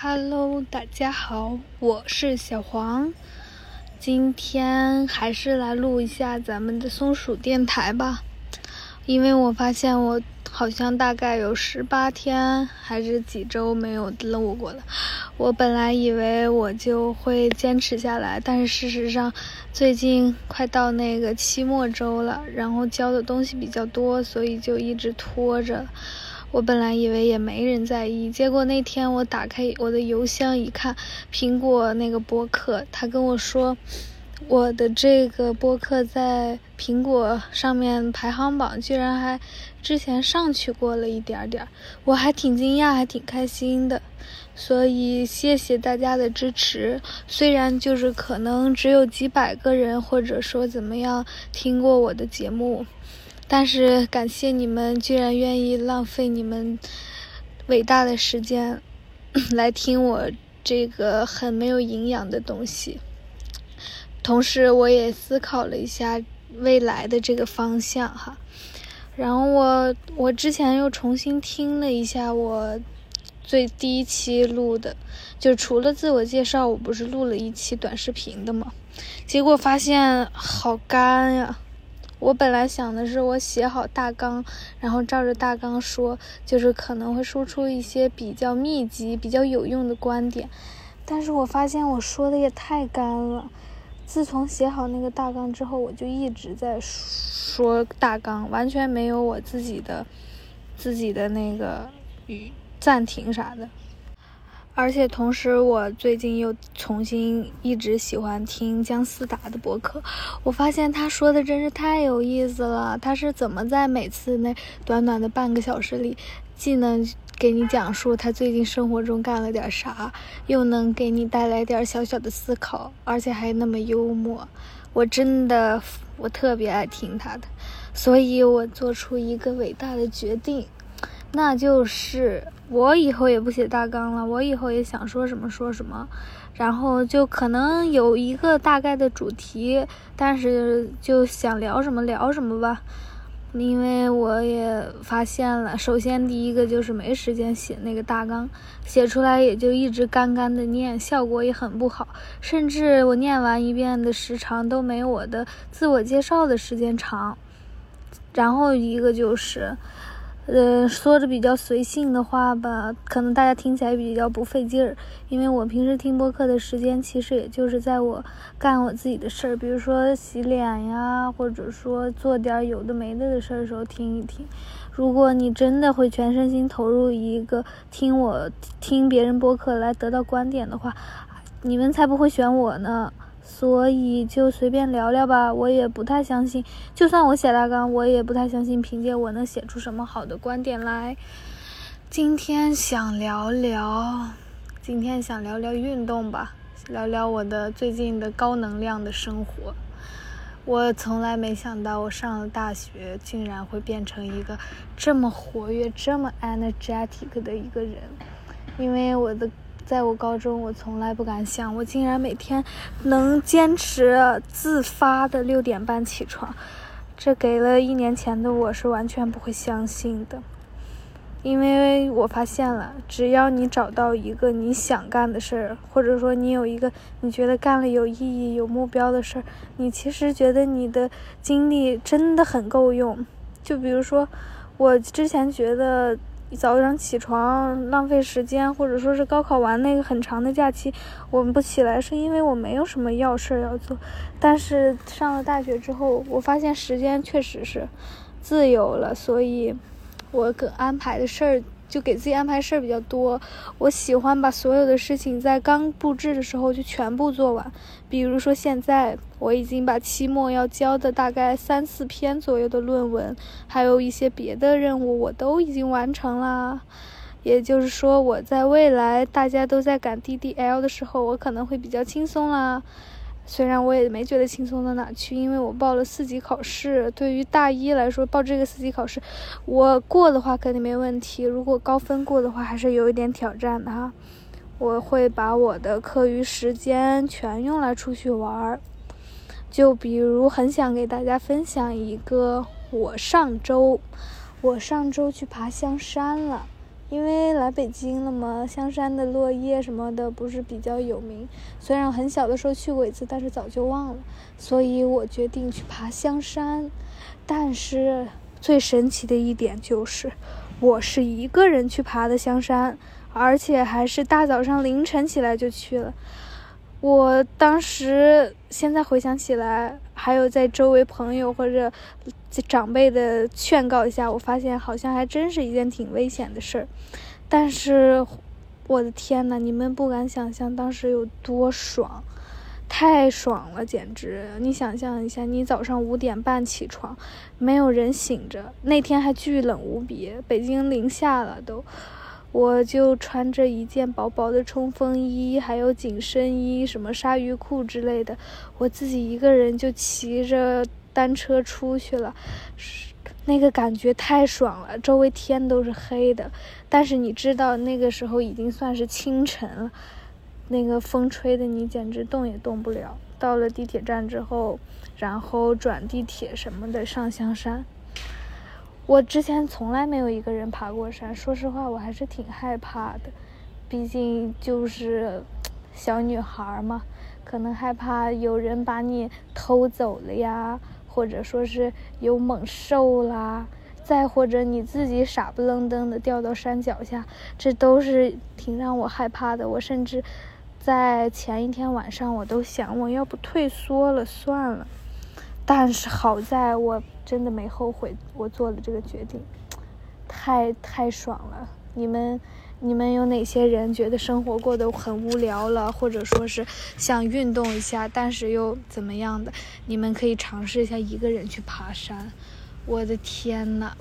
Hello，大家好，我是小黄。今天还是来录一下咱们的松鼠电台吧，因为我发现我好像大概有十八天还是几周没有录过了。我本来以为我就会坚持下来，但是事实上，最近快到那个期末周了，然后教的东西比较多，所以就一直拖着。我本来以为也没人在意，结果那天我打开我的邮箱一看，苹果那个播客，他跟我说，我的这个播客在苹果上面排行榜居然还之前上去过了一点点，我还挺惊讶，还挺开心的。所以谢谢大家的支持，虽然就是可能只有几百个人，或者说怎么样听过我的节目。但是感谢你们，居然愿意浪费你们伟大的时间 来听我这个很没有营养的东西。同时，我也思考了一下未来的这个方向哈。然后我我之前又重新听了一下我最第一期录的，就除了自我介绍，我不是录了一期短视频的吗？结果发现好干呀。我本来想的是，我写好大纲，然后照着大纲说，就是可能会输出一些比较密集、比较有用的观点。但是我发现我说的也太干了。自从写好那个大纲之后，我就一直在说大纲，完全没有我自己的、自己的那个语暂停啥的。而且同时，我最近又重新一直喜欢听姜思达的博客，我发现他说的真是太有意思了。他是怎么在每次那短短的半个小时里，既能给你讲述他最近生活中干了点啥，又能给你带来点小小的思考，而且还那么幽默。我真的，我特别爱听他的，所以我做出一个伟大的决定。那就是我以后也不写大纲了，我以后也想说什么说什么，然后就可能有一个大概的主题，但是就想聊什么聊什么吧。因为我也发现了，首先第一个就是没时间写那个大纲，写出来也就一直干干的念，效果也很不好，甚至我念完一遍的时长都没我的自我介绍的时间长。然后一个就是。呃，说着比较随性的话吧，可能大家听起来比较不费劲儿，因为我平时听播客的时间，其实也就是在我干我自己的事儿，比如说洗脸呀，或者说做点有的没的的事儿的时候听一听。如果你真的会全身心投入一个听我听别人播客来得到观点的话，你们才不会选我呢。所以就随便聊聊吧，我也不太相信，就算我写大纲，我也不太相信凭借我能写出什么好的观点来。今天想聊聊，今天想聊聊运动吧，聊聊我的最近的高能量的生活。我从来没想到，我上了大学竟然会变成一个这么活跃、这么 energetic 的一个人，因为我的。在我高中，我从来不敢想，我竟然每天能坚持自发的六点半起床，这给了一年前的我是完全不会相信的。因为我发现了，只要你找到一个你想干的事儿，或者说你有一个你觉得干了有意义、有目标的事儿，你其实觉得你的精力真的很够用。就比如说，我之前觉得。早上起床浪费时间，或者说是高考完那个很长的假期，我们不起来，是因为我没有什么要事儿要做。但是上了大学之后，我发现时间确实是自由了，所以我可安排的事儿。就给自己安排事儿比较多，我喜欢把所有的事情在刚布置的时候就全部做完。比如说现在我已经把期末要交的大概三四篇左右的论文，还有一些别的任务我都已经完成了。也就是说，我在未来大家都在赶 DDL 的时候，我可能会比较轻松啦。虽然我也没觉得轻松到哪去，因为我报了四级考试。对于大一来说，报这个四级考试，我过的话肯定没问题。如果高分过的话，还是有一点挑战的哈。我会把我的课余时间全用来出去玩儿。就比如，很想给大家分享一个，我上周，我上周去爬香山了。因为来北京了嘛，香山的落叶什么的不是比较有名。虽然很小的时候去过一次，但是早就忘了。所以我决定去爬香山。但是最神奇的一点就是，我是一个人去爬的香山，而且还是大早上凌晨起来就去了。我当时现在回想起来，还有在周围朋友或者长辈的劝告下，我发现好像还真是一件挺危险的事儿。但是，我的天呐，你们不敢想象当时有多爽，太爽了，简直！你想象一下，你早上五点半起床，没有人醒着，那天还巨冷无比，北京零下了都。我就穿着一件薄薄的冲锋衣，还有紧身衣，什么鲨鱼裤之类的，我自己一个人就骑着单车出去了，那个感觉太爽了。周围天都是黑的，但是你知道那个时候已经算是清晨了，那个风吹的你简直动也动不了。到了地铁站之后，然后转地铁什么的上香山。我之前从来没有一个人爬过山，说实话，我还是挺害怕的。毕竟就是小女孩嘛，可能害怕有人把你偷走了呀，或者说是有猛兽啦，再或者你自己傻不愣登的掉到山脚下，这都是挺让我害怕的。我甚至在前一天晚上，我都想，我要不退缩了算了。但是好在我真的没后悔，我做了这个决定，太太爽了。你们，你们有哪些人觉得生活过得很无聊了，或者说是想运动一下，但是又怎么样的？你们可以尝试一下一个人去爬山。我的天呐，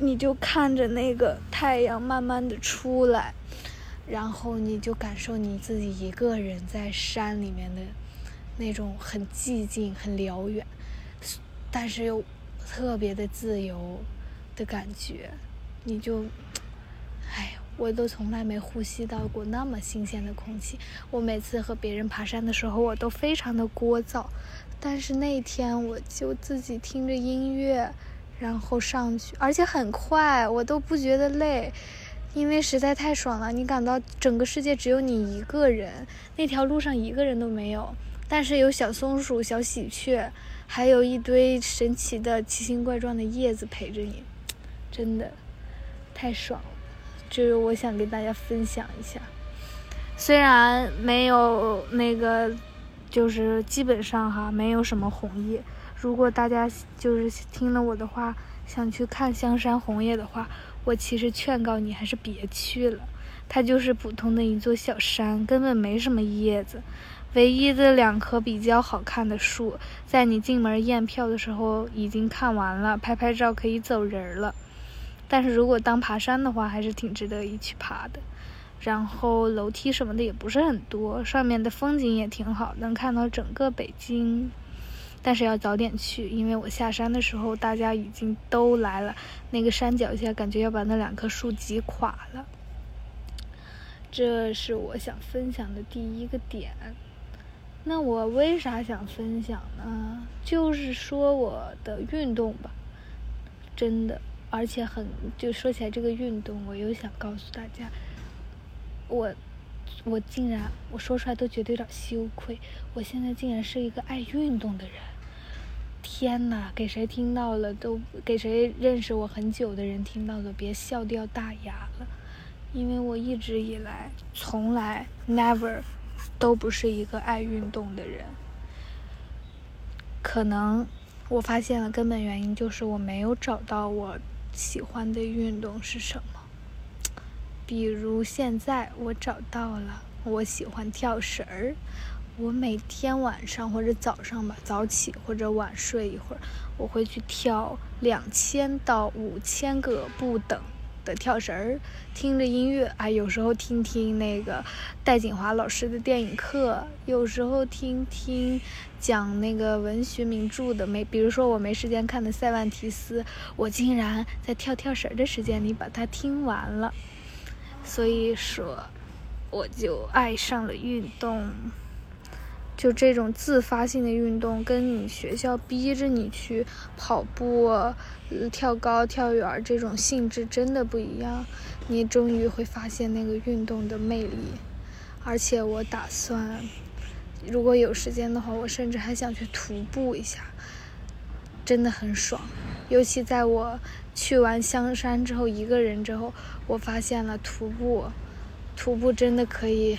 你就看着那个太阳慢慢的出来，然后你就感受你自己一个人在山里面的那种很寂静、很辽远。但是又特别的自由的感觉，你就，哎，我都从来没呼吸到过那么新鲜的空气。我每次和别人爬山的时候，我都非常的聒噪，但是那天我就自己听着音乐，然后上去，而且很快，我都不觉得累，因为实在太爽了。你感到整个世界只有你一个人，那条路上一个人都没有，但是有小松鼠、小喜鹊。还有一堆神奇的、奇形怪状的叶子陪着你，真的太爽了。就是我想跟大家分享一下，虽然没有那个，就是基本上哈没有什么红叶。如果大家就是听了我的话，想去看香山红叶的话，我其实劝告你还是别去了。它就是普通的一座小山，根本没什么叶子。唯一的两棵比较好看的树，在你进门验票的时候已经看完了，拍拍照可以走人了。但是如果当爬山的话，还是挺值得一去爬的。然后楼梯什么的也不是很多，上面的风景也挺好，能看到整个北京。但是要早点去，因为我下山的时候大家已经都来了，那个山脚下感觉要把那两棵树挤垮了。这是我想分享的第一个点。那我为啥想分享呢？就是说我的运动吧，真的，而且很就说起来这个运动，我又想告诉大家，我我竟然我说出来都觉得有点羞愧，我现在竟然是一个爱运动的人，天呐，给谁听到了都给谁认识我很久的人听到了，别笑掉大牙了，因为我一直以来从来 never。都不是一个爱运动的人，可能我发现了根本原因就是我没有找到我喜欢的运动是什么。比如现在我找到了，我喜欢跳绳儿，我每天晚上或者早上吧，早起或者晚睡一会儿，我会去跳两千到五千个不等。的跳绳儿，听着音乐啊，有时候听听那个戴锦华老师的电影课，有时候听听讲那个文学名著的，没，比如说我没时间看的塞万提斯，我竟然在跳跳绳的时间里把它听完了，所以说我就爱上了运动。就这种自发性的运动，跟你学校逼着你去跑步、跳高、跳远这种性质真的不一样。你终于会发现那个运动的魅力。而且我打算，如果有时间的话，我甚至还想去徒步一下，真的很爽。尤其在我去完香山之后，一个人之后，我发现了徒步，徒步真的可以。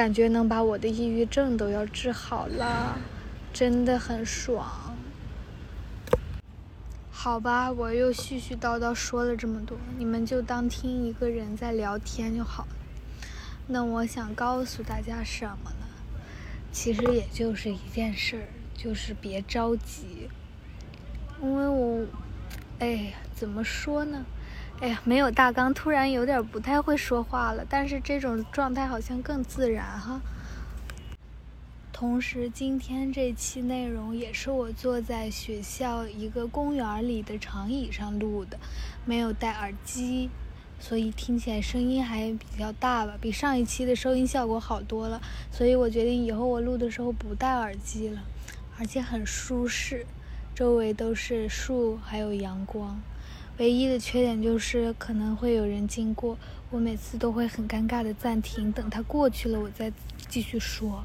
感觉能把我的抑郁症都要治好了，真的很爽。好吧，我又絮絮叨叨说了这么多，你们就当听一个人在聊天就好了。那我想告诉大家什么呢？其实也就是一件事儿，就是别着急。因为我，哎呀，怎么说呢？哎呀，没有大纲，突然有点不太会说话了。但是这种状态好像更自然哈。同时，今天这期内容也是我坐在学校一个公园里的长椅上录的，没有戴耳机，所以听起来声音还比较大吧，比上一期的收音效果好多了。所以我决定以后我录的时候不戴耳机了，而且很舒适，周围都是树，还有阳光。唯一的缺点就是可能会有人经过，我每次都会很尴尬的暂停，等他过去了我再继续说。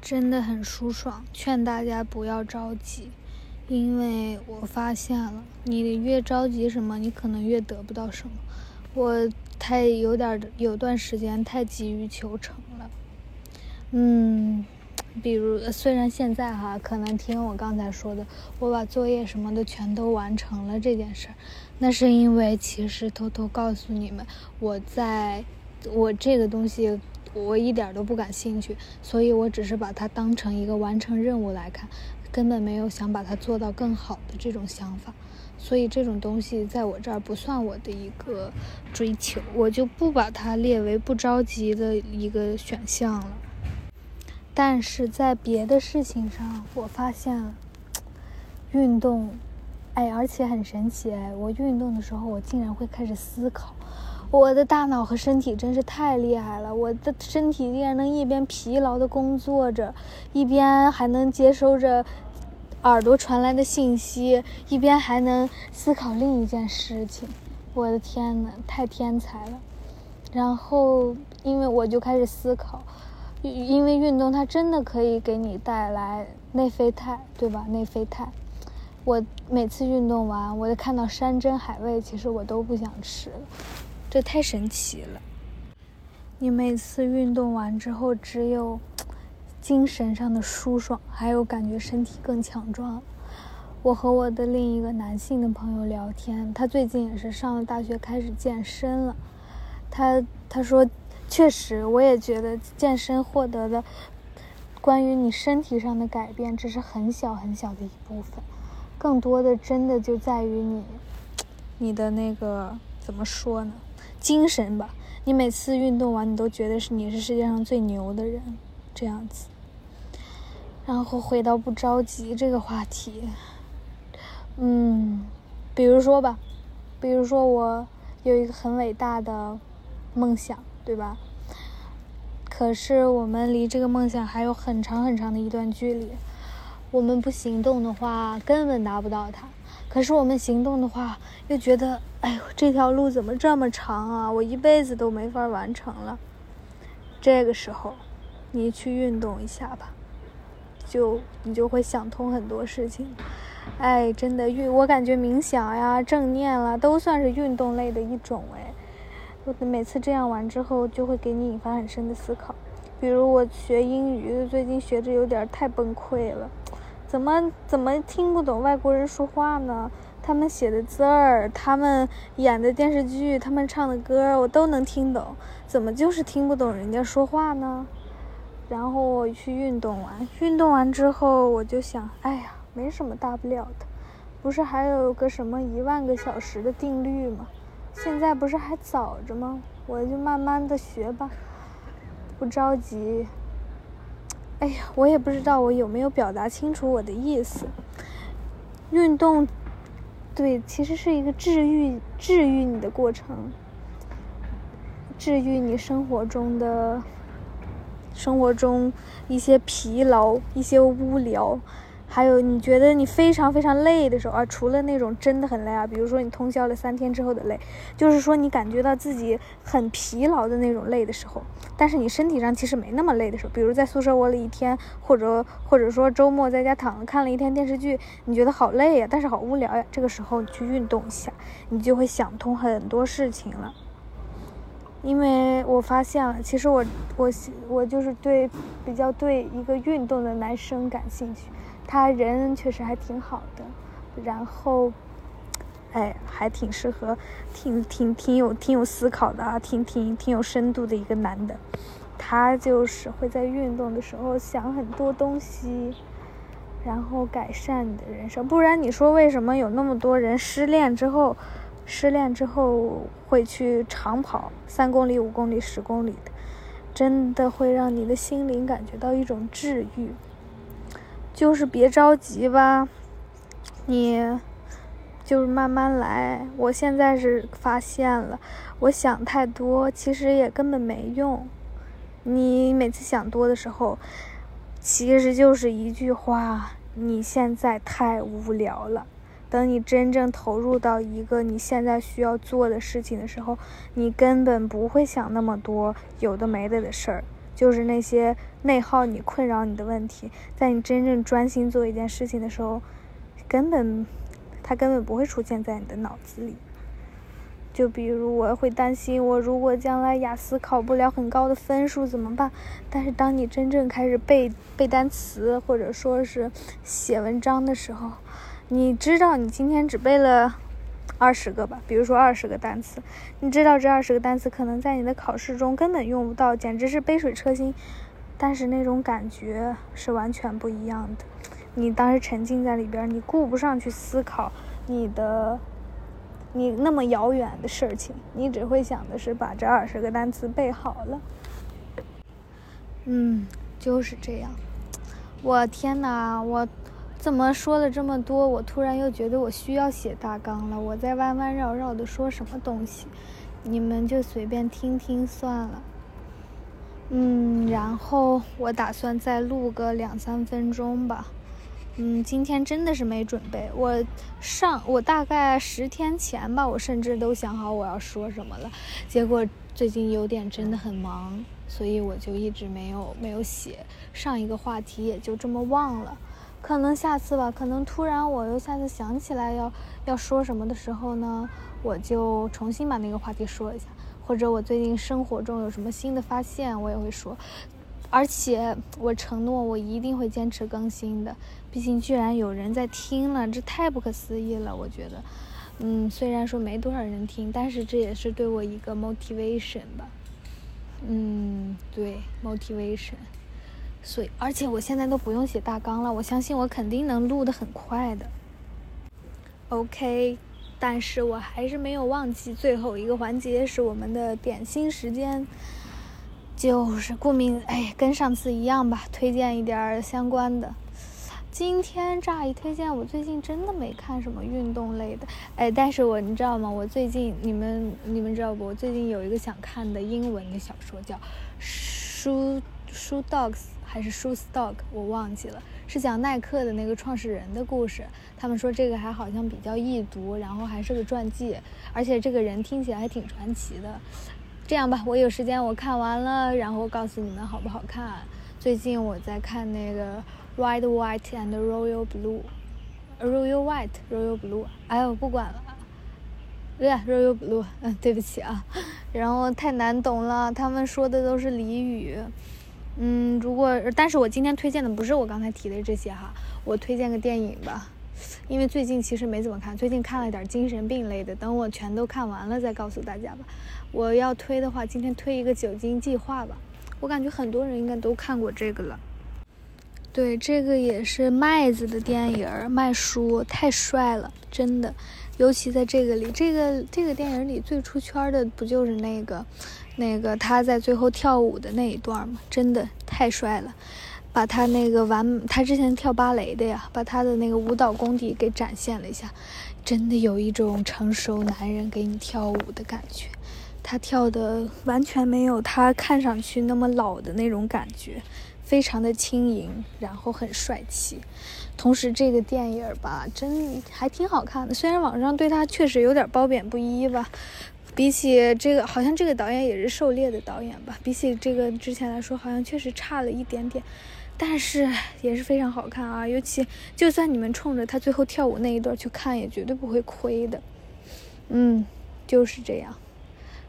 真的很舒爽，劝大家不要着急，因为我发现了，你越着急什么，你可能越得不到什么。我太有点有段时间太急于求成了，嗯。比如，虽然现在哈，可能听我刚才说的，我把作业什么的全都完成了这件事儿，那是因为其实偷偷告诉你们，我在，我这个东西我一点都不感兴趣，所以我只是把它当成一个完成任务来看，根本没有想把它做到更好的这种想法，所以这种东西在我这儿不算我的一个追求，我就不把它列为不着急的一个选项了。但是在别的事情上，我发现运动，哎，而且很神奇哎！我运动的时候，我竟然会开始思考。我的大脑和身体真是太厉害了，我的身体竟然能一边疲劳的工作着，一边还能接收着耳朵传来的信息，一边还能思考另一件事情。我的天呐，太天才了！然后，因为我就开始思考。因为运动它真的可以给你带来内啡肽，对吧？内啡肽，我每次运动完，我就看到山珍海味，其实我都不想吃了，这太神奇了。你每次运动完之后，只有精神上的舒爽，还有感觉身体更强壮。我和我的另一个男性的朋友聊天，他最近也是上了大学，开始健身了。他他说。确实，我也觉得健身获得的关于你身体上的改变，只是很小很小的一部分，更多的真的就在于你，你的那个怎么说呢？精神吧。你每次运动完，你都觉得是你是世界上最牛的人，这样子。然后回到不着急这个话题，嗯，比如说吧，比如说我有一个很伟大的梦想。对吧？可是我们离这个梦想还有很长很长的一段距离。我们不行动的话，根本达不到它。可是我们行动的话，又觉得，哎呦，这条路怎么这么长啊？我一辈子都没法完成了。这个时候，你去运动一下吧，就你就会想通很多事情。哎，真的运，我感觉冥想呀、正念啦，都算是运动类的一种哎。我每次这样玩之后，就会给你引发很深的思考。比如我学英语，最近学着有点太崩溃了，怎么怎么听不懂外国人说话呢？他们写的字儿，他们演的电视剧，他们唱的歌，我都能听懂，怎么就是听不懂人家说话呢？然后我去运动完，运动完之后，我就想，哎呀，没什么大不了的，不是还有个什么一万个小时的定律吗？现在不是还早着吗？我就慢慢的学吧，不着急。哎呀，我也不知道我有没有表达清楚我的意思。运动，对，其实是一个治愈、治愈你的过程，治愈你生活中的生活中一些疲劳、一些无聊。还有你觉得你非常非常累的时候啊，除了那种真的很累啊，比如说你通宵了三天之后的累，就是说你感觉到自己很疲劳的那种累的时候，但是你身体上其实没那么累的时候，比如在宿舍窝了一天，或者或者说周末在家躺着看了一天电视剧，你觉得好累呀，但是好无聊呀，这个时候你去运动一下，你就会想通很多事情了。因为我发现了，其实我我我就是对比较对一个运动的男生感兴趣。他人确实还挺好的，然后，哎，还挺适合，挺挺挺有挺有思考的啊，挺挺挺有深度的一个男的。他就是会在运动的时候想很多东西，然后改善你的人生。不然你说为什么有那么多人失恋之后，失恋之后会去长跑三公里、五公里、十公里的？真的会让你的心灵感觉到一种治愈。就是别着急吧，你就是慢慢来。我现在是发现了，我想太多，其实也根本没用。你每次想多的时候，其实就是一句话：你现在太无聊了。等你真正投入到一个你现在需要做的事情的时候，你根本不会想那么多有的没的的事儿。就是那些内耗你、困扰你的问题，在你真正专心做一件事情的时候，根本，它根本不会出现在你的脑子里。就比如我会担心，我如果将来雅思考不了很高的分数怎么办？但是当你真正开始背背单词，或者说是写文章的时候，你知道你今天只背了。二十个吧，比如说二十个单词，你知道这二十个单词可能在你的考试中根本用不到，简直是杯水车薪，但是那种感觉是完全不一样的。你当时沉浸在里边，你顾不上去思考你的，你那么遥远的事情，你只会想的是把这二十个单词背好了。嗯，就是这样。我天哪，我。怎么说了这么多？我突然又觉得我需要写大纲了。我在弯弯绕绕的说什么东西，你们就随便听听算了。嗯，然后我打算再录个两三分钟吧。嗯，今天真的是没准备。我上我大概十天前吧，我甚至都想好我要说什么了。结果最近有点真的很忙，所以我就一直没有没有写。上一个话题也就这么忘了。可能下次吧，可能突然我又下次想起来要要说什么的时候呢，我就重新把那个话题说一下，或者我最近生活中有什么新的发现，我也会说。而且我承诺我一定会坚持更新的，毕竟居然有人在听了，这太不可思议了。我觉得，嗯，虽然说没多少人听，但是这也是对我一个 motivation 吧。嗯，对，motivation。所以，而且我现在都不用写大纲了，我相信我肯定能录得很快的。OK，但是我还是没有忘记最后一个环节是我们的点心时间，就是顾名哎，跟上次一样吧，推荐一点相关的。今天乍一推荐，我最近真的没看什么运动类的，哎，但是我你知道吗？我最近你们你们知道不？我最近有一个想看的英文的小说，叫《书书 Dogs》。还是 Shoe Stock，我忘记了，是讲耐克的那个创始人的故事。他们说这个还好像比较易读，然后还是个传记，而且这个人听起来还挺传奇的。这样吧，我有时间我看完了，然后告诉你们好不好看。最近我在看那个 Red White and Royal Blue，Royal White，Royal Blue。哎，我不管了，对，Royal Blue。嗯，对不起啊，然后太难懂了，他们说的都是俚语。嗯，如果但是我今天推荐的不是我刚才提的这些哈，我推荐个电影吧，因为最近其实没怎么看，最近看了点精神病类的，等我全都看完了再告诉大家吧。我要推的话，今天推一个《酒精计划》吧，我感觉很多人应该都看过这个了。对，这个也是麦子的电影，麦叔太帅了，真的，尤其在这个里，这个这个电影里最出圈的不就是那个。那个他在最后跳舞的那一段嘛，真的太帅了，把他那个完，他之前跳芭蕾的呀，把他的那个舞蹈功底给展现了一下，真的有一种成熟男人给你跳舞的感觉，他跳的完全没有他看上去那么老的那种感觉，非常的轻盈，然后很帅气。同时，这个电影吧，真还挺好看的。虽然网上对他确实有点褒贬不一吧，比起这个，好像这个导演也是狩猎的导演吧，比起这个之前来说，好像确实差了一点点，但是也是非常好看啊。尤其就算你们冲着他最后跳舞那一段去看，也绝对不会亏的。嗯，就是这样。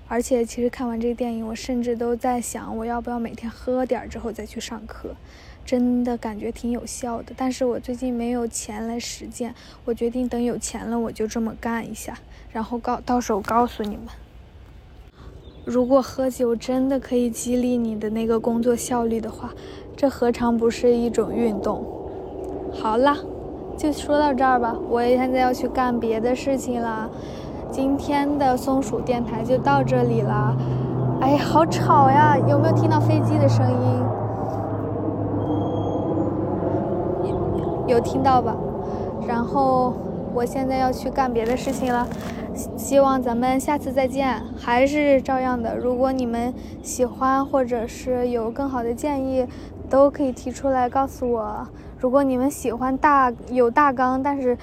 而且，其实看完这个电影，我甚至都在想，我要不要每天喝点之后再去上课，真的感觉挺有效的。但是我最近没有钱来实践，我决定等有钱了，我就这么干一下，然后告到时候告诉你们。如果喝酒真的可以激励你的那个工作效率的话，这何尝不是一种运动？好啦，就说到这儿吧，我现在要去干别的事情了。今天的松鼠电台就到这里了。哎，好吵呀！有没有听到飞机的声音？有听到吧？然后我现在要去干别的事情了。希望咱们下次再见。还是照样的，如果你们喜欢或者是有更好的建议，都可以提出来告诉我。如果你们喜欢大有大纲，但是。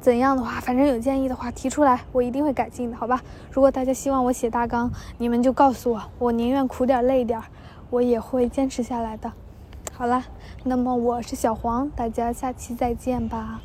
怎样的话，反正有建议的话提出来，我一定会改进的，好吧？如果大家希望我写大纲，你们就告诉我，我宁愿苦点累点，我也会坚持下来的。好了，那么我是小黄，大家下期再见吧。